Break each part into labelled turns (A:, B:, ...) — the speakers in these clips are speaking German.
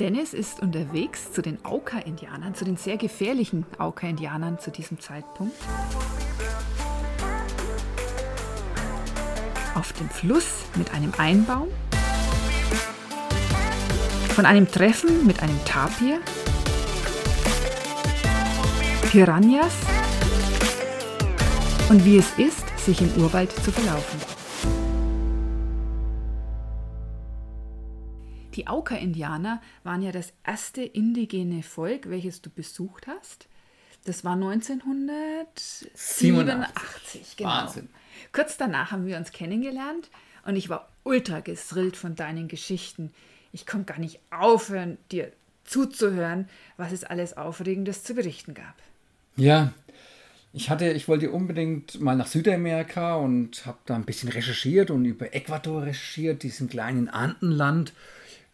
A: Dennis ist unterwegs zu den Auka-Indianern, zu den sehr gefährlichen Auka-Indianern zu diesem Zeitpunkt. Auf dem Fluss mit einem Einbaum, von einem Treffen mit einem Tapir, Piranhas und wie es ist, sich im Urwald zu verlaufen. Die Auka-Indianer waren ja das erste indigene Volk, welches du besucht hast. Das war 1987, genau. Wahnsinn. Kurz danach haben wir uns kennengelernt und ich war ultra gesrillt von deinen Geschichten. Ich konnte gar nicht aufhören, dir zuzuhören, was es alles Aufregendes zu berichten gab.
B: Ja, ich hatte, ich wollte unbedingt mal nach Südamerika und habe da ein bisschen recherchiert und über Ecuador recherchiert, diesem kleinen Andenland.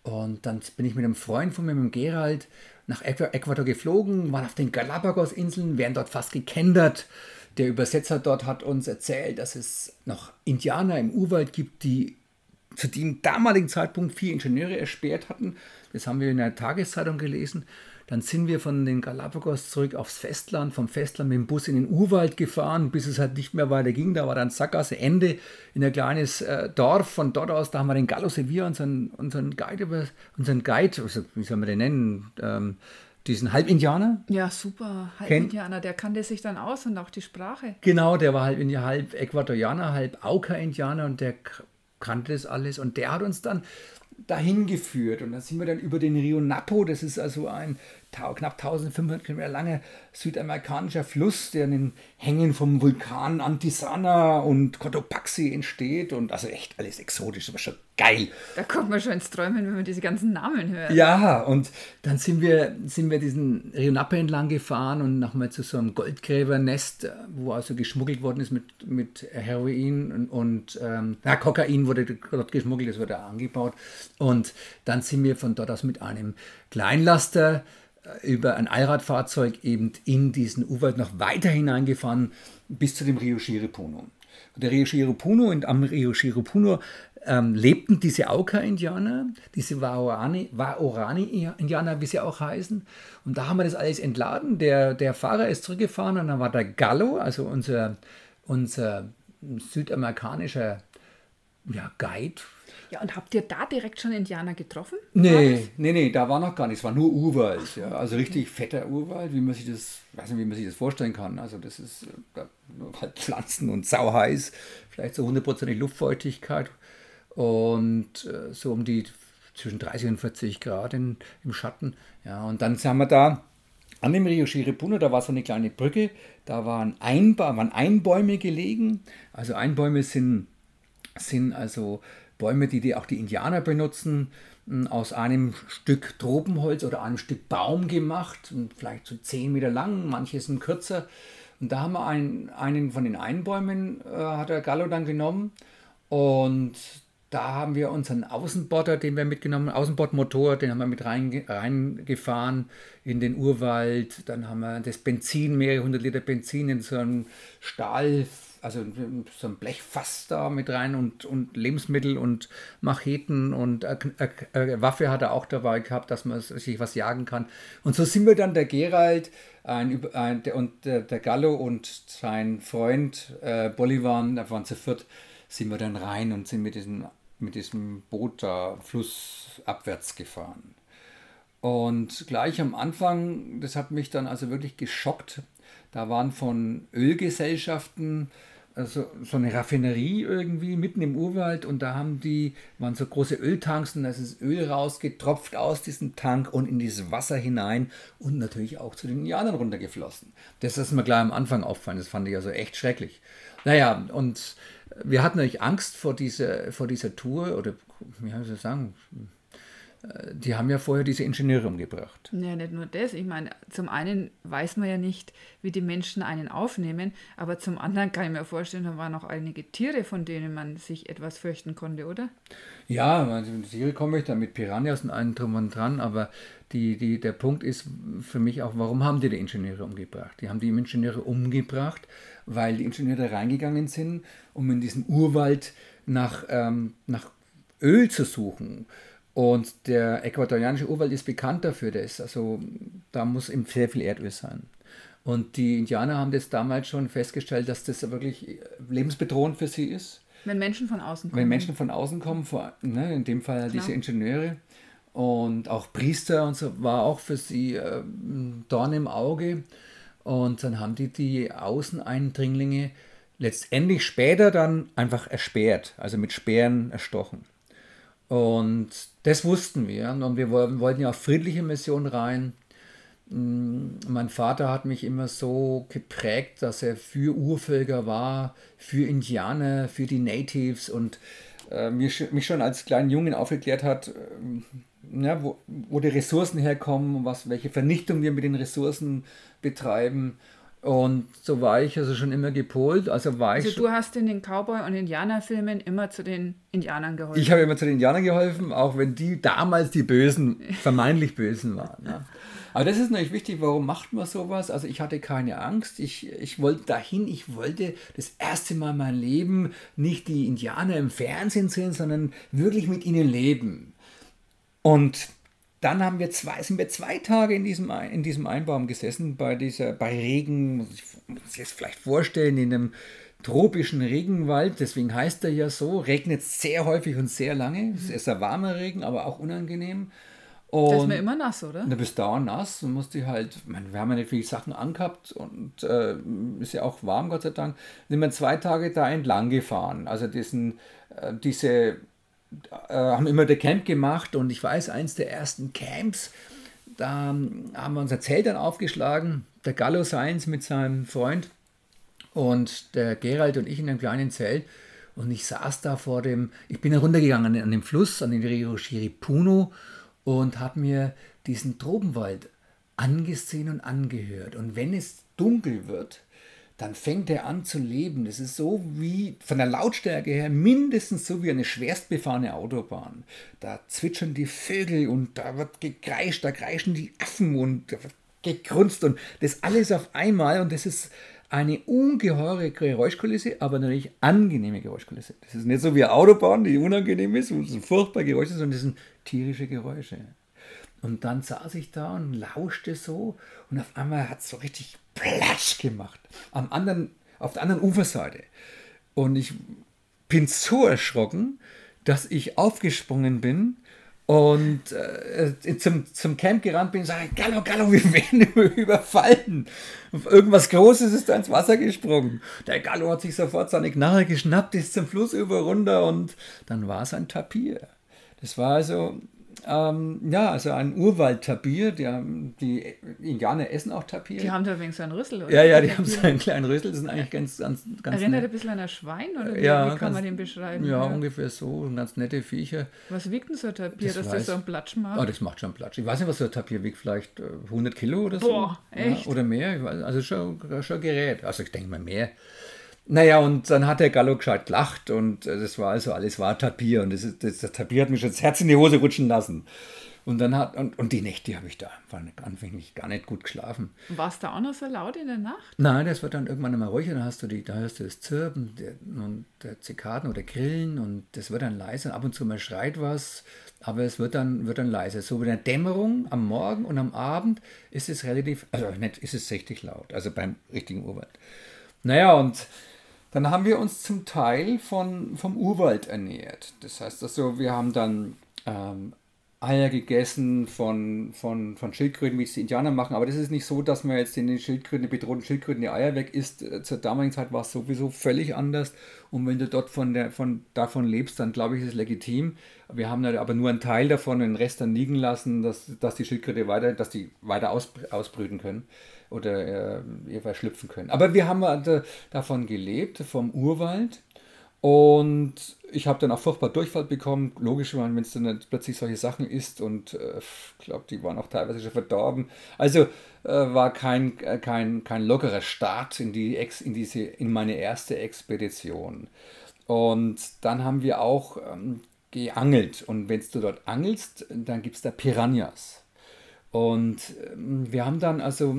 B: Und dann bin ich mit einem Freund von mir, mit dem Gerald, nach Ecuador geflogen, waren auf den Galapagos-Inseln, werden dort fast gekendert. Der Übersetzer dort hat uns erzählt, dass es noch Indianer im Urwald gibt, die zu dem damaligen Zeitpunkt vier Ingenieure ersperrt hatten. Das haben wir in der Tageszeitung gelesen. Dann sind wir von den Galapagos zurück aufs Festland, vom Festland mit dem Bus in den Urwald gefahren, bis es halt nicht mehr weiter ging. Da war dann Sackgasse Ende in ein kleines äh, Dorf. Von dort aus, da haben wir den Gallo Sevilla, unseren, unseren Guide, unseren Guide, also, wie soll man den nennen? Ähm, diesen Halbindianer.
A: Ja, super. Halbindianer, der kannte sich dann aus und auch die Sprache.
B: Genau, der war halb, halb Äquatorianer, halb Auka-Indianer und der kannte das alles. Und der hat uns dann dahin geführt. Und dann sind wir dann über den Rio Napo, das ist also ein knapp 1500 Kilometer langer südamerikanischer Fluss, der in den Hängen vom Vulkan Antisana und Cotopaxi entsteht. Und also echt alles exotisch, aber schon geil.
A: Da kommt man schon ins Träumen, wenn man diese ganzen Namen hört.
B: Ja, und dann sind wir, sind wir diesen Rio Napo entlang gefahren und nochmal zu so einem Goldgräbernest, wo also geschmuggelt worden ist mit, mit Heroin und, und ähm, na, Kokain wurde dort geschmuggelt, das wurde angebaut. Und dann sind wir von dort aus mit einem Kleinlaster äh, über ein Allradfahrzeug eben in diesen Urwald noch weiter hineingefahren bis zu dem Rio Shiripuno. Der Rio Shiripuno und am Rio Shiripuno ähm, lebten diese Auka-Indianer, diese Waorani-Indianer, wie sie auch heißen. Und da haben wir das alles entladen. Der, der Fahrer ist zurückgefahren und dann war der Gallo, also unser, unser südamerikanischer ja, Guide,
A: ja, und habt ihr da direkt schon Indianer getroffen?
B: Nee, nee, nee, da war noch gar nichts. Es war nur Urwald. ja. Also richtig fetter Urwald, wie man sich das, weiß nicht, wie man sich das vorstellen kann. Also das ist halt Pflanzen und sauheiß, vielleicht so hundertprozentig Luftfeuchtigkeit und äh, so um die zwischen 30 und 40 Grad in, im Schatten. Ja, und dann sind wir da an dem Rio Shiripuno, da war so eine kleine Brücke, da waren, Einba waren Einbäume gelegen. Also Einbäume sind, sind also Bäume, die, die auch die Indianer benutzen, hm, aus einem Stück Tropenholz oder einem Stück Baum gemacht, vielleicht so 10 Meter lang, manche sind kürzer. Und da haben wir einen, einen von den Einbäumen, äh, hat der Gallo dann genommen. Und da haben wir unseren Außenborder, den wir mitgenommen haben, Außenbordmotor, den haben wir mit reingefahren in den Urwald. Dann haben wir das Benzin, mehrere hundert Liter Benzin in so einem Stahl also so ein Blechfass da mit rein und, und Lebensmittel und Macheten und äh, äh, Waffe hat er auch dabei gehabt, dass man sich was jagen kann. Und so sind wir dann der Gerald ein, ein, der, und der, der, Gallo und sein Freund äh, Bolivar, da waren zu viert, sind wir dann rein und sind mit diesem, mit diesem Boot da flussabwärts gefahren. Und gleich am Anfang, das hat mich dann also wirklich geschockt, da waren von Ölgesellschaften also so eine Raffinerie irgendwie mitten im Urwald und da haben die, waren so große Öltanks und da ist das Öl rausgetropft aus diesem Tank und in dieses Wasser hinein und natürlich auch zu den Indianern runtergeflossen. Das ist mir gleich am Anfang auffallen, das fand ich also echt schrecklich. Naja, und wir hatten natürlich Angst vor dieser, vor dieser Tour oder, wie soll ich sagen, die haben ja vorher diese Ingenieure umgebracht.
A: Ja, nicht nur das. Ich meine, zum einen weiß man ja nicht, wie die Menschen einen aufnehmen, aber zum anderen kann ich mir vorstellen, da waren auch einige Tiere, von denen man sich etwas fürchten konnte, oder?
B: Ja, also mit Tiere komme ich da mit Piranhas und allem drum und dran, aber die, die, der Punkt ist für mich auch, warum haben die die Ingenieure umgebracht? Die haben die Ingenieure umgebracht, weil die Ingenieure reingegangen sind, um in diesem Urwald nach, ähm, nach Öl zu suchen Und der äquatorianische Urwald ist bekannt dafür, der ist also, da muss eben sehr viel Erdöl sein. Und die Indianer haben das damals schon festgestellt, dass das wirklich lebensbedrohend für sie ist.
A: Wenn Menschen von außen
B: kommen. Wenn Menschen von außen kommen, vor, ne, in dem Fall Klar. diese Ingenieure und auch Priester und so, war auch für sie äh, Dorn im Auge. Und dann haben die die Außeneindringlinge letztendlich später dann einfach ersperrt, also mit Speeren erstochen. Und das wussten wir. Und wir wollten ja auf friedliche Mission rein. Mm, mein Vater hat mich immer so geprägt, dass er für Urvölker war, für Indianer, für die Natives und äh, mich, schon als kleinen Jungen aufgeklärt hat, äh, ja, wo, wo die Ressourcen herkommen, was, welche Vernichtung wir mit den Ressourcen betreiben. Und so war ich also schon immer gepolt. Also, war
A: also
B: ich
A: du hast in den Cowboy- und Indianerfilmen immer zu den Indianern geholfen.
B: Ich habe immer zu den Indianern geholfen, auch wenn die damals die Bösen, vermeintlich Bösen waren. Ja. Aber das ist natürlich wichtig, warum macht man sowas? Also ich hatte keine Angst, ich, ich wollte dahin, ich wollte das erste Mal mein Leben nicht die Indianer im Fernsehen sehen, sondern wirklich mit ihnen leben. Und dann haben wir zwei, sind wir zwei Tage in diesem, in diesem Einbaum gesessen, bei, dieser, bei Regen, muss ich muss jetzt vielleicht vorstellen, in einem tropischen Regenwald, deswegen heißt er ja so, regnet sehr häufig und sehr lange. Es ist ein warmer Regen, aber auch unangenehm.
A: Und da ist mir immer nass, oder?
B: Du bist dauernd nass und musst die halt, man, wir haben ja nicht viele Sachen angehabt und äh, ist ja auch warm, Gott sei Dank. Sind wir zwei Tage da entlang gefahren. Also diesen, äh, diese, haben immer der Camp gemacht und ich weiß, eins der ersten Camps, da haben wir unser Zelt dann aufgeschlagen, der Gallo Seins mit seinem Freund und der Gerald und ich in einem kleinen Zelt. Und ich saß da vor dem, ich bin heruntergegangen an dem Fluss, an den Rio Shiripuno und habe mir diesen Tropenwald angesehen und angehört. Und wenn es dunkel wird, dann fängt er an zu leben. Das ist so wie von der Lautstärke her mindestens so wie eine schwerst befahrene Autobahn. Da zwitschern die Vögel und da wird gekreischt, da kreischen die Affen und da wird gegrunzt und das alles auf einmal und das ist eine ungeheure Geräuschkulisse, aber natürlich angenehme Geräuschkulisse. Das ist nicht so wie eine Autobahn, die unangenehm ist, wo es ein furchtbar Geräusch ist, sondern das sind tierische Geräusche. Und dann saß ich da und lauschte so und auf einmal hat es so richtig Platsch gemacht. Am anderen, auf der anderen Uferseite. Und ich bin so erschrocken, dass ich aufgesprungen bin und äh, zum, zum Camp gerannt bin und sage, Gallo, Gallo, wir werden überfallen. Irgendwas Großes ist da ins Wasser gesprungen. Der Gallo hat sich sofort seine Knarre geschnappt, ist zum Fluss über runter und dann war es ein Tapir. Das war also ähm, ja, also ein Urwald-Tapir. Die, die Indianer essen auch Tapir.
A: Die haben da übrigens so einen Rüssel,
B: oder? Ja, ja, die haben so einen kleinen Rüssel. Das sind eigentlich ganz, ganz, ganz
A: Erinnert nett. ein bisschen an ein Schwein, oder wie, ja, wie kann ganz, man den beschreiben?
B: Ja, ja, ungefähr so. Ganz nette Viecher.
A: Was wiegt denn so ein Tapir, das dass weiß, das so einen Platsch macht?
B: Oh, das macht schon Platsch. Ich weiß nicht, was so ein Tapir wiegt. Vielleicht 100 äh, Kilo oder so. Boah, echt? Ja, oder mehr. Also schon, schon Gerät. Also ich denke mal mehr. Naja, und dann hat der Gallo gescheit gelacht und äh, das war also alles war Tapir und das, das, das Tapir hat mich schon das Herz in die Hose rutschen lassen. Und dann hat, und, und die Nächte habe ich da anfänglich gar nicht gut geschlafen.
A: War es da auch noch so laut in der Nacht?
B: Nein, das wird dann irgendwann immer ruhiger, dann hast du die, da hörst du das Zirpen der, und der Zikaden oder Grillen und das wird dann leise. Ab und zu mal schreit was, aber es wird dann, wird dann leise. So in der Dämmerung am Morgen und am Abend ist es relativ, also nicht, ist es richtig laut, also beim richtigen Urwald. Naja, und dann haben wir uns zum Teil von, vom Urwald ernährt. Das heißt also, wir haben dann ähm, Eier gegessen von, von, von Schildkröten, wie es die Indianer machen. Aber das ist nicht so, dass man jetzt den Schildkröten, den bedrohten Schildkröten die Eier weg isst. Äh, zur damaligen Zeit war es sowieso völlig anders. Und wenn du dort von der, von, davon lebst, dann glaube ich, ist es legitim. Wir haben aber nur einen Teil davon, den Rest dann liegen lassen, dass, dass die Schildkröte weiter, dass die weiter aus, ausbrüten können oder äh, schlüpfen können. Aber wir haben äh, davon gelebt, vom Urwald. Und ich habe dann auch furchtbar Durchfall bekommen. Logisch, wenn es dann plötzlich solche Sachen isst und ich äh, glaube, die waren auch teilweise schon verdorben. Also äh, war kein, äh, kein, kein lockerer Start in, die Ex, in, diese, in meine erste Expedition. Und dann haben wir auch ähm, geangelt. Und wenn du dort angelst, dann gibt es da Piranhas. Und ähm, wir haben dann also,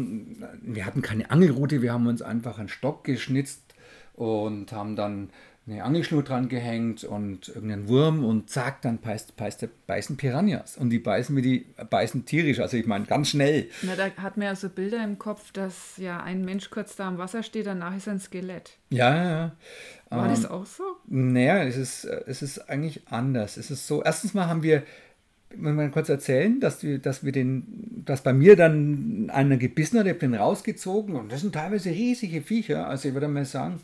B: wir hatten keine Angelroute, wir haben uns einfach einen Stock geschnitzt und haben dann eine Angelschnur dran gehängt und irgendein Wurm und zack, dann beißt, beißt, beißen Piranhas. Und die beißen wie die beißen tierisch, also ich meine ganz schnell.
A: Na, da hat man ja so Bilder im Kopf, dass ja ein Mensch kurz da am Wasser steht, danach ist er ein Skelett.
B: Ja, ja, ja.
A: War
B: ähm,
A: das auch so?
B: Naja, es ist, es ist eigentlich anders. Es ist so, erstens mal haben wir, muss man kurz erzählen, dass wir, dass wir den, dass bei mir dann einer gebissen hat, ich habe den rausgezogen und das sind teilweise riesige Viecher. Also ich würde mal sagen,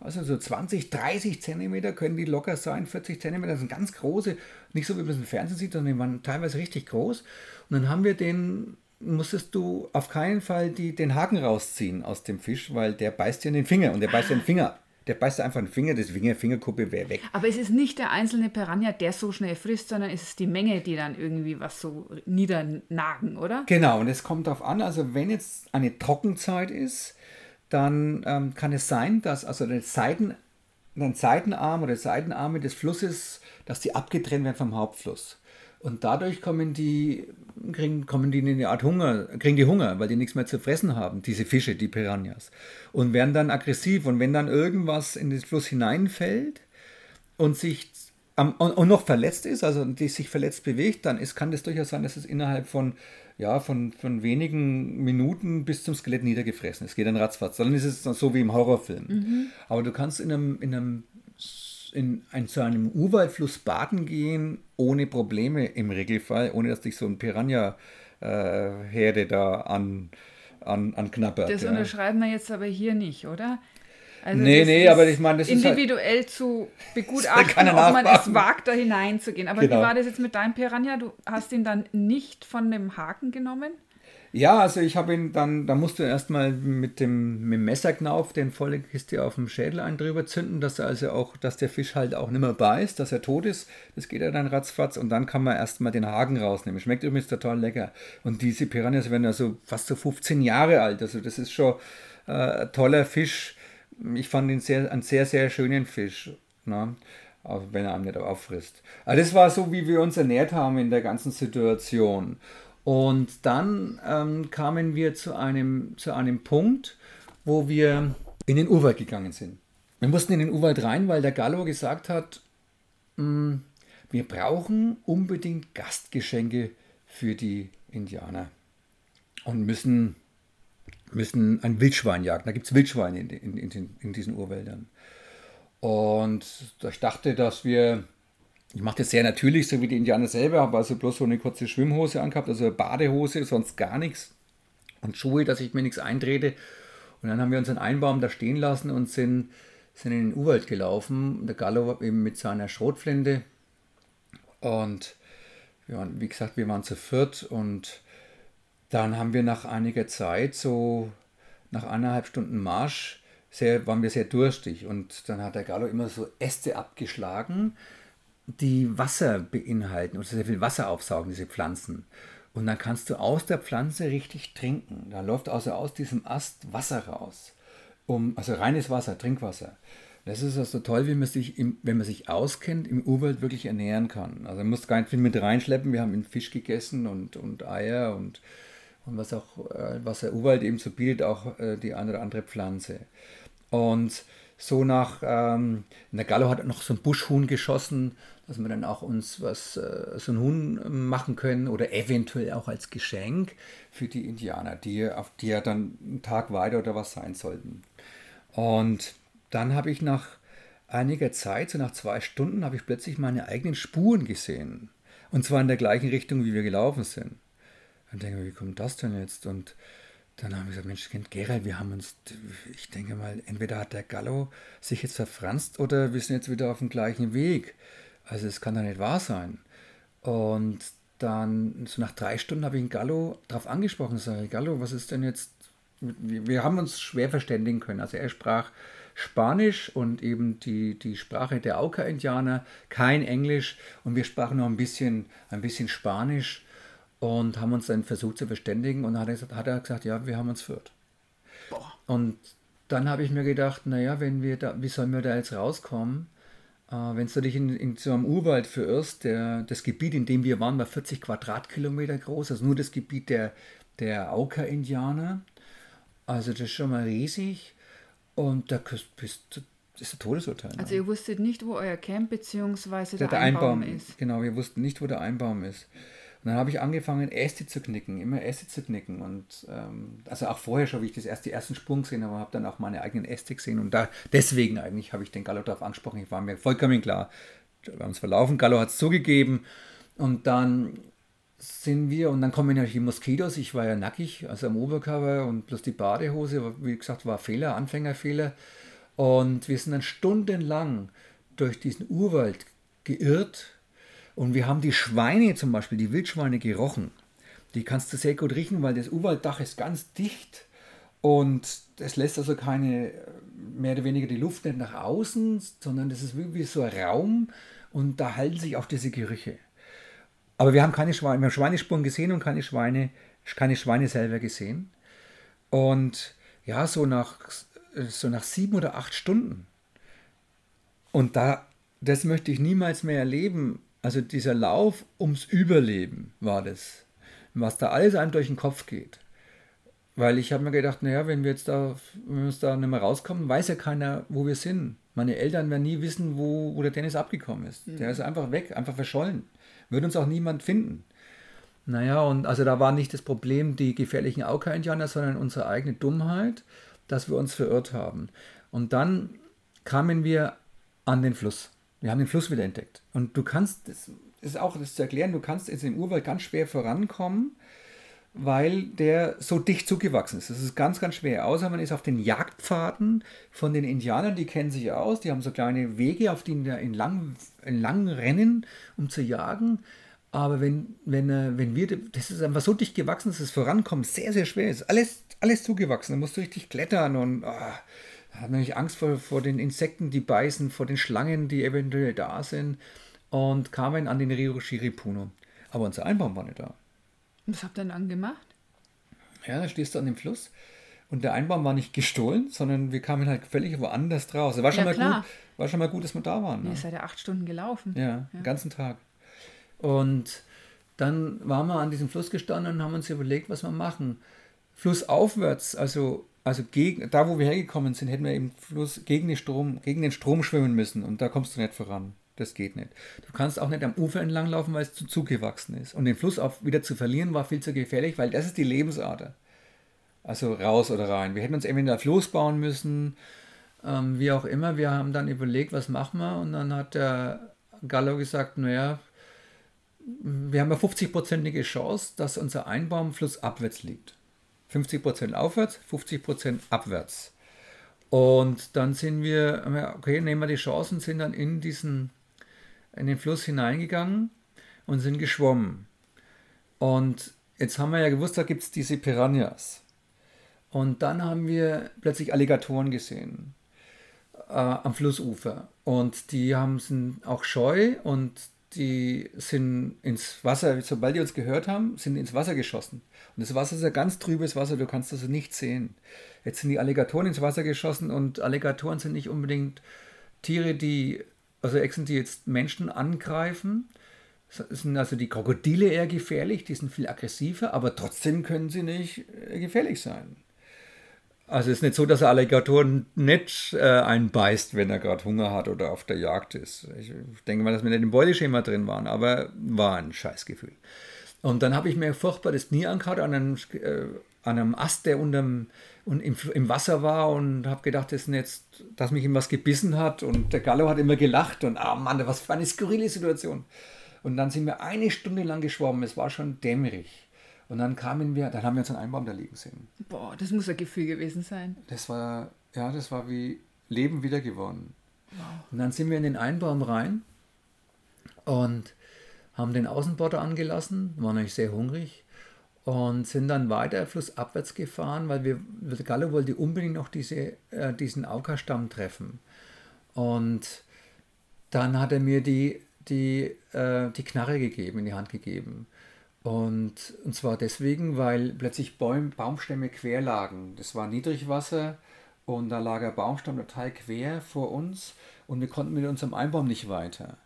B: also so 20, 30 Zentimeter können die locker sein, 40 Zentimeter, das sind ganz große, nicht so wie man es im Fernsehen sieht, sondern die waren teilweise richtig groß. Und dann haben wir den, musstest du auf keinen Fall die, den Haken rausziehen aus dem Fisch, weil der beißt dir in den Finger und der beißt dir den Finger. Der beißt dir einfach den Finger, das Finger, Fingerkuppe wäre weg.
A: Aber es ist nicht der einzelne Piranha, der so schnell frisst, sondern es ist die Menge, die dann irgendwie was so niedernagen, oder?
B: Genau, und es kommt darauf an, also wenn jetzt eine Trockenzeit ist, dann ähm, kann es sein, dass also der Seiten, Seitenarm oder Seitenarme des Flusses, dass die abgetrennt werden vom Hauptfluss. Und dadurch kommen die, kriegen, kommen die in eine Art Hunger, kriegen die Hunger, weil die nichts mehr zu fressen haben, diese Fische, die Piranhas. Und werden dann aggressiv. Und wenn dann irgendwas in den Fluss hineinfällt und sich am, und, noch verletzt ist, also die sich verletzt bewegt, dann ist, kann das durchaus sein, dass es innerhalb von ja, von, von wenigen Minuten bis zum Skelett niedergefressen. Es geht dann ratzfatz. Dann ist es so wie im Horrorfilm. Mhm. Aber du kannst in einem, in einem in ein, zu einem Urwaldfluss baden gehen, ohne Probleme im Regelfall, ohne dass dich so ein Piranha-Herde äh, da an, an, anknabbert.
A: Das
B: ja.
A: unterschreiben wir jetzt aber hier nicht, oder?
B: Also nee, nee, aber ich meine, das
A: individuell
B: ist
A: halt zu begutachten, ob man es wagt, da hineinzugehen. Aber genau. wie war das jetzt mit deinem Piranha? Du hast ihn dann nicht von dem Haken genommen?
B: Ja, also ich habe ihn dann, da musst du erstmal mit dem, mit dem Messerknauf den volle Kiste auf dem Schädel ein drüber zünden, dass er also auch, dass der Fisch halt auch nicht mehr beißt, dass er tot ist. Das geht ja dann ratzfatz und dann kann man erstmal den Haken rausnehmen. Schmeckt übrigens total lecker. Und diese Piranhas werden also fast so 15 Jahre alt. Also das ist schon äh, ein toller Fisch ich fand ihn sehr, einen sehr, sehr schönen Fisch. Ne? Auch wenn er einem nicht auffrisst. Aber das war so, wie wir uns ernährt haben in der ganzen Situation. Und dann ähm, kamen wir zu einem, zu einem Punkt, wo wir in den Urwald gegangen sind. Wir mussten in den Urwald rein, weil der Gallo gesagt hat, mh, hm, wir brauchen unbedingt Gastgeschenke für die Indianer und müssen müssen ein Wildschwein jagen. Da gibt es Wildschweine in, in, in, in, diesen Urwäldern. Und ich dachte, dass wir, ich mache das sehr natürlich, so wie die Indianer selber, habe also bloß so eine kurze Schwimmhose angehabt, also Badehose, sonst gar nichts. Und Schuhe, dass ich mir nichts eintrete. Und dann haben wir uns einen Einbaum da stehen lassen und sind, sind in den Urwald gelaufen. Der Gallo eben mit seiner Schrotflinte. Und ja, wie gesagt, wir waren zu viert und dann haben wir nach einiger Zeit, so nach eineinhalb Stunden Marsch, sehr, waren wir sehr durstig. Und dann hat der Gallo immer so Äste abgeschlagen, die Wasser beinhalten und sehr viel Wasser aufsaugen, diese Pflanzen. Und dann kannst du aus der Pflanze richtig trinken. Da läuft also aus diesem Ast Wasser raus. Um, also reines Wasser, Trinkwasser. Das ist also toll, wie man sich, im, wenn man sich auskennt, im Urwald wirklich ernähren kann. Also man muss gar nicht viel mit reinschleppen. Wir haben Fisch gegessen und, und Eier und und was auch, äh, was der Urwald eben so bietet, auch äh, die eine oder andere Pflanze. Und so nach, ähm, der Gallo hat noch so ein Buschhuhn geschossen, dass wir dann auch uns was, äh, so ein Huhn machen können oder eventuell auch als Geschenk für die Indianer, die, auf die ja dann einen Tag weiter oder was sein sollten. Und dann habe ich nach einiger Zeit, so nach zwei Stunden, habe ich plötzlich meine eigenen Spuren gesehen. Und zwar in der gleichen Richtung, wie wir gelaufen sind. Dann denke ich, wie kommt das denn jetzt? Und dann haben wir gesagt, Mensch, Kind Gerald, wir haben uns, ich denke mal, entweder hat der Gallo sich jetzt verfranst oder wir sind jetzt wieder auf dem gleichen Weg. Also es kann doch nicht wahr sein. Und dann, so nach drei Stunden habe ich den Gallo darauf angesprochen, sage Gallo, was ist denn jetzt, wir, haben uns schwer verständigen können. Also er sprach Spanisch und eben die, die Sprache der Auka-Indianer, kein Englisch und wir sprachen noch ein bisschen, ein bisschen Spanisch und haben uns dann versucht zu verständigen und dann hat er gesagt, hat er gesagt ja, wir haben uns führt. Und dann habe ich mir gedacht, naja, wenn wir da, wie sollen wir da jetzt rauskommen? Äh, wenn du dich in, in so einem Urwald verirrst, der, das Gebiet, in dem wir waren, war 40 Quadratkilometer groß, also nur das Gebiet der, der Auka-Indianer. Also das ist schon mal riesig. Und da bist, ist ein Todesurteil.
A: Also ihr wusstet nicht, wo euer Camp bzw.
B: der,
A: der, Einbaum,
B: Einbaum
A: ist.
B: Genau, wir wussten nicht, wo der Einbaum ist. Und dann habe ich angefangen, Äste zu knicken, immer Äste zu knicken. Und ähm, also auch vorher schon, wie ich das erst die ersten Sprung gesehen habe, habe dann auch meine eigenen Äste gesehen. Und da deswegen eigentlich habe ich den Gallo darauf angesprochen. Ich war mir vollkommen klar, wir haben uns verlaufen. Gallo hat es zugegeben. Und dann sind wir, und dann kommen natürlich die Moskitos. Ich war ja nackig, also am Oberkörper und plus die Badehose, wie gesagt, war Fehler, Anfängerfehler. Und wir sind dann stundenlang durch diesen Urwald geirrt. Und wir haben die Schweine zum Beispiel, die Wildschweine gerochen. Die kannst du sehr gut riechen, weil das Urwalddach ist ganz dicht. Und das lässt also keine, mehr oder weniger die Luft nicht nach außen, sondern das ist wie so ein Raum. Und da halten sich auch diese Gerüche. Aber wir haben keine Schweine, wir haben Schweinespuren gesehen und keine Schweine, keine Schweine selber gesehen. Und ja, so nach, so nach sieben oder acht Stunden. Und da, das möchte ich niemals mehr erleben. Also dieser Lauf ums Überleben war das, was da alles einem durch den Kopf geht. Weil ich habe mir gedacht, naja, wenn wir jetzt da, wenn wir uns da nicht mehr rauskommen, weiß ja keiner, wo wir sind. Meine Eltern werden nie wissen, wo, wo der Dennis abgekommen ist. Mhm. Der ist einfach weg, einfach verschollen. Würde uns auch niemand finden. Naja, und also da war nicht das Problem die gefährlichen Auka-Indianer, sondern unsere eigene Dummheit, dass wir uns verirrt haben. Und dann kamen wir an den Fluss. Wir haben den Fluss wieder entdeckt. Und du kannst, das ist auch das zu erklären, du kannst jetzt im Urwald ganz schwer vorankommen, weil der so dicht zugewachsen ist. Das ist ganz, ganz schwer. Außer man ist auf den Jagdpfaden von den Indianern, die kennen sich aus, die haben so kleine Wege, auf denen in lang, in lang rennen, um zu jagen. Aber wenn, wenn, äh, wenn wir, das ist einfach so dicht gewachsen, dass das Vorankommen sehr, sehr schwer ist. Alles, alles zugewachsen. Da musst du richtig klettern und oh, hat nämlich Angst vor, vor den Insekten, die beißen, vor den Schlangen, die eventuell da sind. Und kamen an den Rio Shiripuno. Aber unser Einbaum war nicht da.
A: Was habt ihr dann gemacht?
B: Ja, da stehst du an dem Fluss und der Einbaum war nicht gestohlen, sondern wir kamen halt völlig woanders raus. War schon, ja, mal, gut, war schon mal gut, dass wir da waren.
A: Ne? Ihr seid ja acht Stunden gelaufen.
B: Ja, ja, den ganzen Tag. Und dann waren wir an diesem Fluss gestanden und haben uns überlegt, was wir machen. Flussaufwärts, also, also gegen, da wo wir hergekommen sind, hätten wir im Fluss gegen den, Strom, gegen den Strom schwimmen müssen und da kommst du nicht voran. Das geht nicht. Du kannst auch nicht am Ufer entlang laufen, weil es zu zugewachsen ist. Und den Fluss auch wieder zu verlieren, war viel zu gefährlich, weil das ist die Lebensader. Also raus oder rein. Wir hätten uns entweder Floß bauen müssen, ähm, wie auch immer. Wir haben dann überlegt, was machen wir. Und dann hat der Gallo gesagt, naja, wir haben eine 50-prozentige Chance, dass unser Einbaum flussabwärts liegt. 50% aufwärts, 50% abwärts. Und dann sind wir, okay, nehmen wir die Chancen, sind dann in diesen in den Fluss hineingegangen und sind geschwommen. Und jetzt haben wir ja gewusst, da gibt es diese Piranhas. Und dann haben wir plötzlich Alligatoren gesehen äh, am Flussufer. Und die haben, sind auch scheu und die sind ins Wasser, sobald die uns gehört haben, sind ins Wasser geschossen. Und das Wasser ist ein ganz trübes Wasser, du kannst also nicht sehen. Jetzt sind die Alligatoren ins Wasser geschossen und Alligatoren sind nicht unbedingt Tiere, die also Echsen, die jetzt Menschen angreifen, sind also die Krokodile eher gefährlich, die sind viel aggressiver, aber trotzdem können sie nicht äh, gefährlich sein. Also es ist nicht so, dass der Alligator nicht äh, einen beißt, wenn er gerade Hunger hat oder auf der Jagd ist. Ich denke mal, dass wir nicht im Beuteschema drin waren, aber war ein Scheißgefühl. Und dann habe ich mir furchtbar das Knie angehaut an einem, äh, an einem Ast, der unterm, und im, im Wasser war und habe gedacht, das jetzt, dass mich ihm was gebissen hat und der Gallo hat immer gelacht und ah Mann, was für eine skurrile Situation. Und dann sind wir eine Stunde lang geschwommen, es war schon dämmerig. Und dann kamen wir, dann haben wir uns einen Einbaum da liegen sehen.
A: Boah, das muss ein Gefühl gewesen sein.
B: Das war, ja, das war wie Leben wieder gewonnen. Wow. Und dann sind wir in den Einbaum rein und haben den Außenborder angelassen, waren eigentlich sehr hungrig und sind dann weiter flussabwärts gefahren, weil wir, Gallo wollte unbedingt noch diese, äh, diesen Auka-Stamm treffen. Und dann hat er mir die, die, äh, die Knarre gegeben, in die Hand gegeben. Und, und zwar deswegen, weil plötzlich Baum, Baumstämme quer lagen. Das war Niedrigwasser und da lag ein Baumstamm total quer vor uns und wir konnten mit unserem Einbaum nicht weiter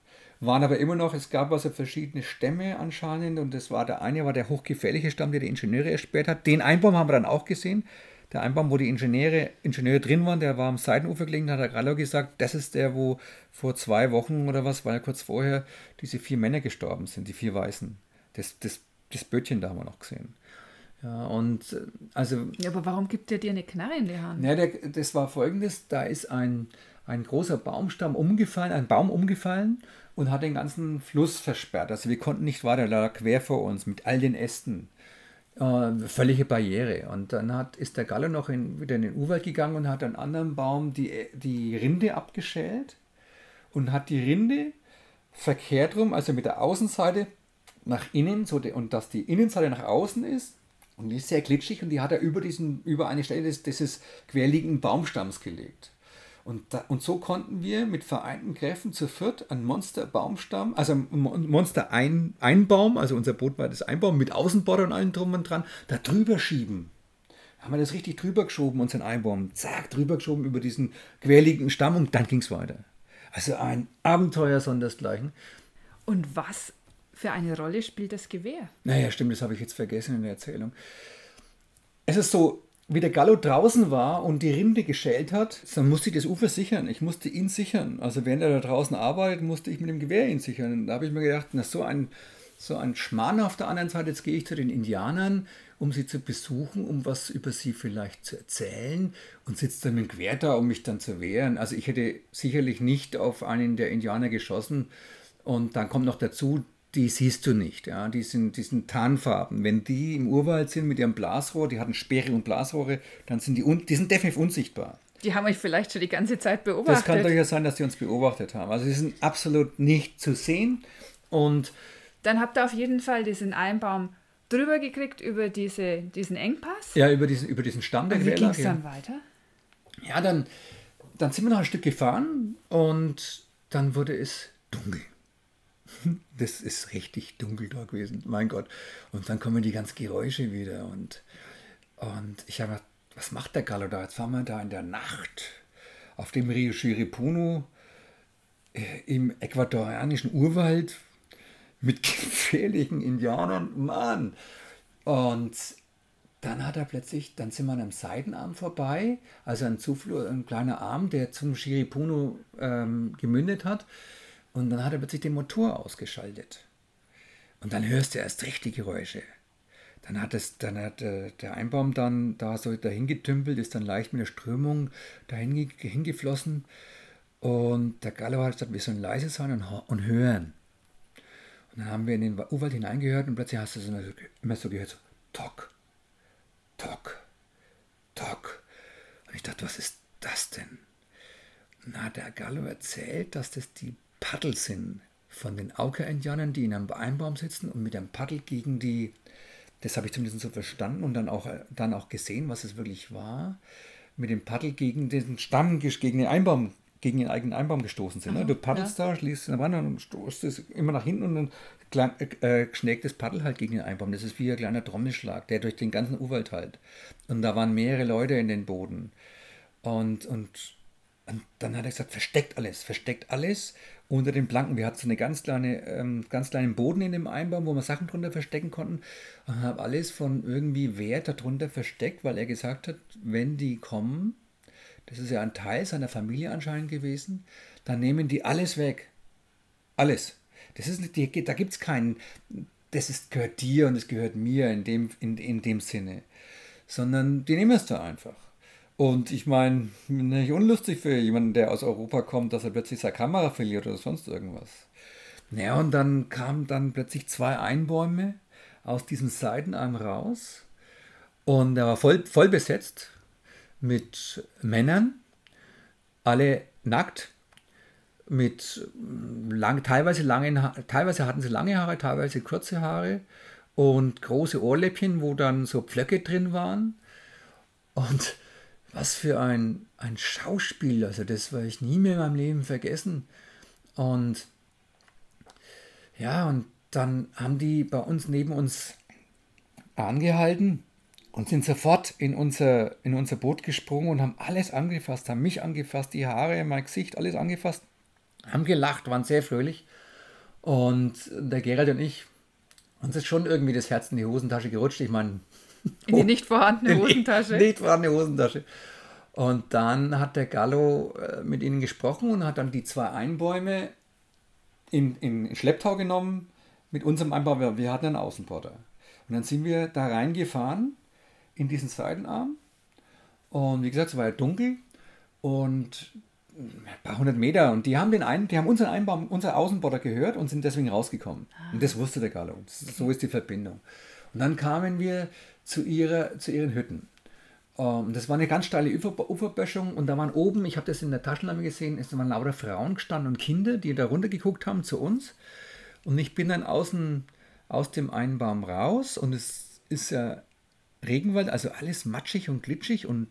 B: waren aber immer noch, es gab also verschiedene Stämme anscheinend und das war der eine war der hochgefährliche Stamm, der die Ingenieure ersperrt hat. Den Einbaum haben wir dann auch gesehen. der Einbaum, wo die Ingenieure, Ingenieure drin waren, der war am Seitenufer gelegen, hat der Gallo gesagt, das ist der, wo vor zwei Wochen oder was, weil kurz vorher diese vier Männer gestorben sind, die vier Weißen. Das, das, das Bötchen da haben wir noch gesehen. Ja, und äh, also.
A: Ja, aber warum gibt der dir eine Knarre in die Hand?
B: Ja, der, das war folgendes: Da ist ein, ein großer Baumstamm umgefallen, ein Baum umgefallen und hat den ganzen Fluss versperrt. Also wir konnten nicht weiter, da quer vor uns mit all den Ästen. Äh, völlige Barriere. Und dann hat, ist der Galle noch in, wieder in den Urwald gegangen und hat einen anderen Baum die, die Rinde abgeschält und hat die Rinde verkehrt rum, also mit der Außenseite nach innen, so und dass die Innenseite nach außen ist. Und die ist sehr glitschig und die hat er über, diesen, über eine Stelle des, dieses querliegenden Baumstamms gelegt. Und, da, und so konnten wir mit vereinten Kräften zu viert einen Monster-Baumstamm, also ein Monster-Einbaum, also unser Boot war das Einbaum mit Außenborder und allem drum und dran, da drüber schieben. Da haben wir das richtig drüber geschoben, unseren Einbaum, zack, drüber geschoben über diesen querliegenden Stamm und dann ging es weiter. Also ein Abenteuer sondersgleichen.
A: Und was für eine Rolle spielt das Gewehr?
B: Naja, stimmt, das habe ich jetzt vergessen in der Erzählung. Es ist so, wie der Gallo draußen war und die Rinde geschält hat, dann musste ich das Ufer sichern. Ich musste ihn sichern. Also während er da draußen arbeitet, musste ich mit dem Gewehr ihn sichern. Und da habe ich mir gedacht, na, so ein, so ein Schmarrn auf der anderen Seite, jetzt gehe ich zu den Indianern, um sie zu besuchen, um was über sie vielleicht zu erzählen und sitze dann mit dem Gewehr da, um mich dann zu wehren. Also ich hätte sicherlich nicht auf einen der Indianer geschossen. Und dann kommt noch dazu, die siehst du nicht. Ja? Die, sind, die sind Tarnfarben. Wenn die im Urwald sind mit ihrem Blasrohr, die hatten Speere und Blasrohre, dann sind die, un, die sind definitiv unsichtbar.
A: Die haben euch vielleicht schon die ganze Zeit beobachtet.
B: Das kann durchaus sein, dass die uns beobachtet haben. Also sie sind absolut nicht zu sehen. Und
A: dann habt ihr auf jeden Fall diesen Einbaum drüber gekriegt über diese, diesen Engpass.
B: Ja, über diesen, über diesen Stamm
A: der Und wie ging es dann weiter?
B: Ja, dann, dann sind wir noch ein Stück gefahren und dann wurde es dunkel. das ist richtig dunkel da gewesen, mein Gott. Und dann kommen die ganzen Geräusche wieder und, und ich habe gedacht, was macht der Gallo da? Jetzt fahren wir da in der Nacht auf dem Rio Shiripuno äh, im äquatorianischen Urwald mit gefährlichen Indianern, Mann. Und dann hat er plötzlich, dann sind wir an einem Seidenarm vorbei, also ein Zufluss, ein kleiner Arm, der zum Shiripuno ähm, gemündet hat. Und dann hat er plötzlich den Motor ausgeschaltet. Und dann hörst du erst recht die Geräusche. Dann hat, es, dann hat äh, der Einbaum dann da so dahin getümpelt, ist dann leicht mit der Strömung dahin hingeflossen. Und der Gallo hat gesagt, wir sollen leise sein und, und hören. Und dann haben wir in den Urwald hineingehört und plötzlich hast du so eine, immer so gehört, so Tock, Tock, Tock. Und ich dachte, was ist das denn? Na, der Gallo erzählt, dass das die Paddel sind von den Auker-Indianern, die in einem Einbaum sitzen und mit einem Paddel gegen die, das habe ich zumindest so verstanden und dann auch, dann auch gesehen, was es wirklich war, mit dem Paddel gegen den Stamm, gegen den Einbaum, gegen den eigenen Einbaum gestoßen sind. Ne? Aha, du paddelst ja. da, schließt in der Wand und stoßt es immer nach hinten und dann äh, schlägt das Paddel halt gegen den Einbaum. Das ist wie ein kleiner Trommelschlag, der durch den ganzen Urwald halt. Und da waren mehrere Leute in den Boden. Und, und, und dann hat er gesagt, versteckt alles, versteckt alles unter den Planken. Wir hatten so eine ganz kleine, ähm, ganz kleinen Boden in dem Einbaum, wo wir Sachen drunter verstecken konnten. Und habe alles von irgendwie Wert darunter versteckt, weil er gesagt hat, wenn die kommen, das ist ja ein Teil seiner Familie anscheinend gewesen, dann nehmen die alles weg. Alles. Das ist nicht, da gibt es keinen, das ist, gehört dir und es gehört mir in dem, in, in dem Sinne. Sondern die nehmen es da einfach. Und ich meine, nicht unlustig für jemanden, der aus Europa kommt, dass er plötzlich seine Kamera verliert oder sonst irgendwas. Ja, und dann kamen dann plötzlich zwei Einbäume aus diesem Seitenarm raus. Und er war voll, voll besetzt mit Männern, alle nackt, mit lang, teilweise langen teilweise hatten sie lange Haare, teilweise kurze Haare und große Ohrläppchen, wo dann so Pflöcke drin waren. Und was für ein, ein Schauspiel, also das werde ich nie mehr in meinem Leben vergessen. Und ja, und dann haben die bei uns neben uns angehalten und sind sofort in unser, in unser Boot gesprungen und haben alles angefasst, haben mich angefasst, die Haare, mein Gesicht, alles angefasst, haben gelacht, waren sehr fröhlich. Und der Gerald und ich, uns ist schon irgendwie das Herz in die Hosentasche gerutscht. Ich meine,
A: In die nicht vorhandene Hosentasche.
B: Nicht vorhandene Hosentasche. Und dann hat der Gallo äh, mit ihnen gesprochen und hat dann die zwei Einbäume in, in Schlepptau genommen mit unserem Einbau. Wir hatten einen Außenporter. Und dann sind wir da reingefahren in diesen Seitenarm. Und wie gesagt, es war ja dunkel und ein paar hundert Meter. Und die haben den einen, die haben unseren Einbaum, unser Außenborder gehört und sind deswegen rausgekommen. Und das wusste der Gallo. So ist die Verbindung. Und dann kamen wir zu, ihrer, zu ihren Hütten. Um, das war eine ganz steile Ufer, Uferböschung und da waren oben, ich habe das in der Taschenlampe gesehen, es waren lauter Frauen gestanden und Kinder, die da runtergeguckt haben zu uns. Und ich bin dann außen aus dem Einbaum raus und es ist ja Regenwald, also alles matschig und glitschig und,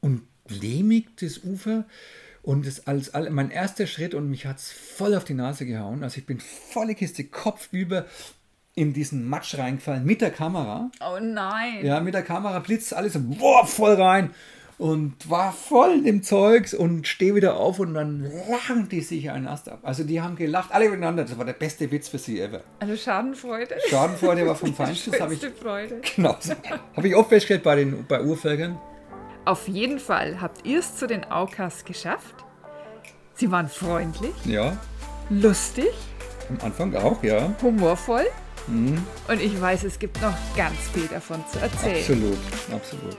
B: und lehmig, das Ufer. Und das als mein erster Schritt und mich hat es voll auf die Nase gehauen. Also ich bin volle Kiste, Kopf über in diesen Matsch reingefallen mit der Kamera.
A: Oh nein.
B: Ja, mit der Kamera blitzt alles so, boah, voll rein und war voll dem Zeugs und stehe wieder auf und dann lachen die sich einen Ast ab. Also die haben gelacht, alle miteinander. Das war der beste Witz für sie ever.
A: Also Schadenfreude.
B: Schadenfreude war vom Feinsten.
A: Das habe ich, Freude.
B: Genau. Habe ich oft festgestellt bei den bei Urvölkern.
A: Auf jeden Fall habt ihr es zu den Aukas geschafft. Sie waren freundlich.
B: Ja.
A: Lustig.
B: Am Anfang auch, ja.
A: Humorvoll. Mhm. Und ich weiß, es gibt noch ganz viel davon zu erzählen.
B: Absolut, absolut.